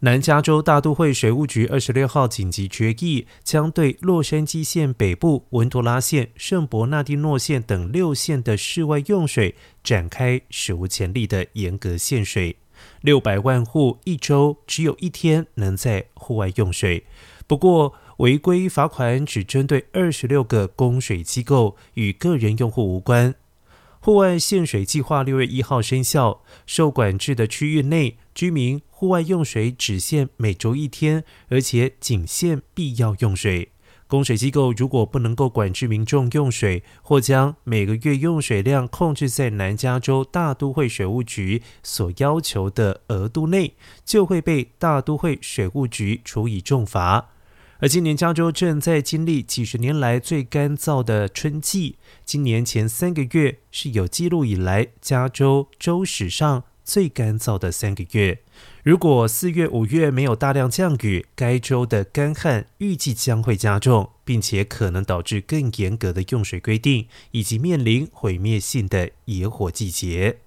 南加州大都会水务局二十六号紧急决议，将对洛杉矶县北部、文图拉县、圣伯纳蒂诺县等六县的室外用水展开史无前例的严格限水，六百万户一周只有一天能在户外用水。不过，违规罚款只针对二十六个供水机构，与个人用户无关。户外限水计划六月一号生效，受管制的区域内居民户外用水只限每周一天，而且仅限必要用水。供水机构如果不能够管制民众用水，或将每个月用水量控制在南加州大都会水务局所要求的额度内，就会被大都会水务局处以重罚。而今年加州正在经历几十年来最干燥的春季，今年前三个月是有记录以来加州州史上最干燥的三个月。如果四月、五月没有大量降雨，该州的干旱预计将会加重，并且可能导致更严格的用水规定，以及面临毁灭性的野火季节。